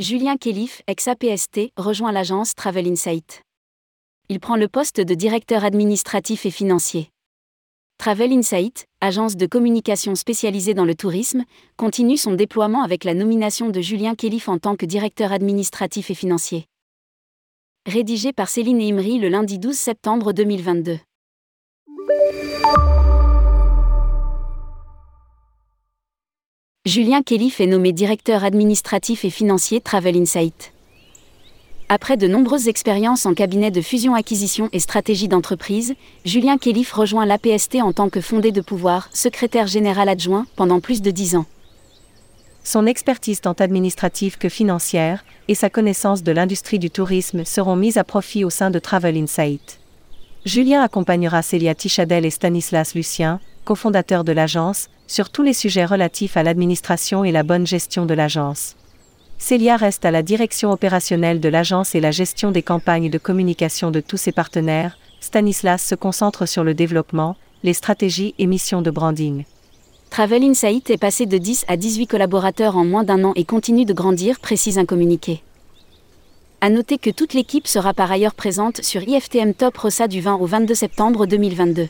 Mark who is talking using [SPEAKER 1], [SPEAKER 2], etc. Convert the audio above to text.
[SPEAKER 1] Julien Kélif, ex-APST, rejoint l'agence Travel Insight. Il prend le poste de directeur administratif et financier. Travel Insight, agence de communication spécialisée dans le tourisme, continue son déploiement avec la nomination de Julien Kélif en tant que directeur administratif et financier. Rédigé par Céline Imri le lundi 12 septembre 2022. Julien Kélif est nommé directeur administratif et financier Travel Insight. Après de nombreuses expériences en cabinet de fusion-acquisition et stratégie d'entreprise, Julien Kélif rejoint l'APST en tant que fondé de pouvoir, secrétaire général adjoint, pendant plus de dix ans.
[SPEAKER 2] Son expertise tant administrative que financière et sa connaissance de l'industrie du tourisme seront mises à profit au sein de Travel Insight. Julien accompagnera Célia Tichadel et Stanislas Lucien, cofondateurs de l'agence, sur tous les sujets relatifs à l'administration et la bonne gestion de l'agence. Célia reste à la direction opérationnelle de l'agence et la gestion des campagnes de communication de tous ses partenaires. Stanislas se concentre sur le développement, les stratégies et missions de branding.
[SPEAKER 1] Travel Insight est passé de 10 à 18 collaborateurs en moins d'un an et continue de grandir, précise un communiqué. À noter que toute l'équipe sera par ailleurs présente sur IFTM Top Rossa du 20 au 22 septembre 2022.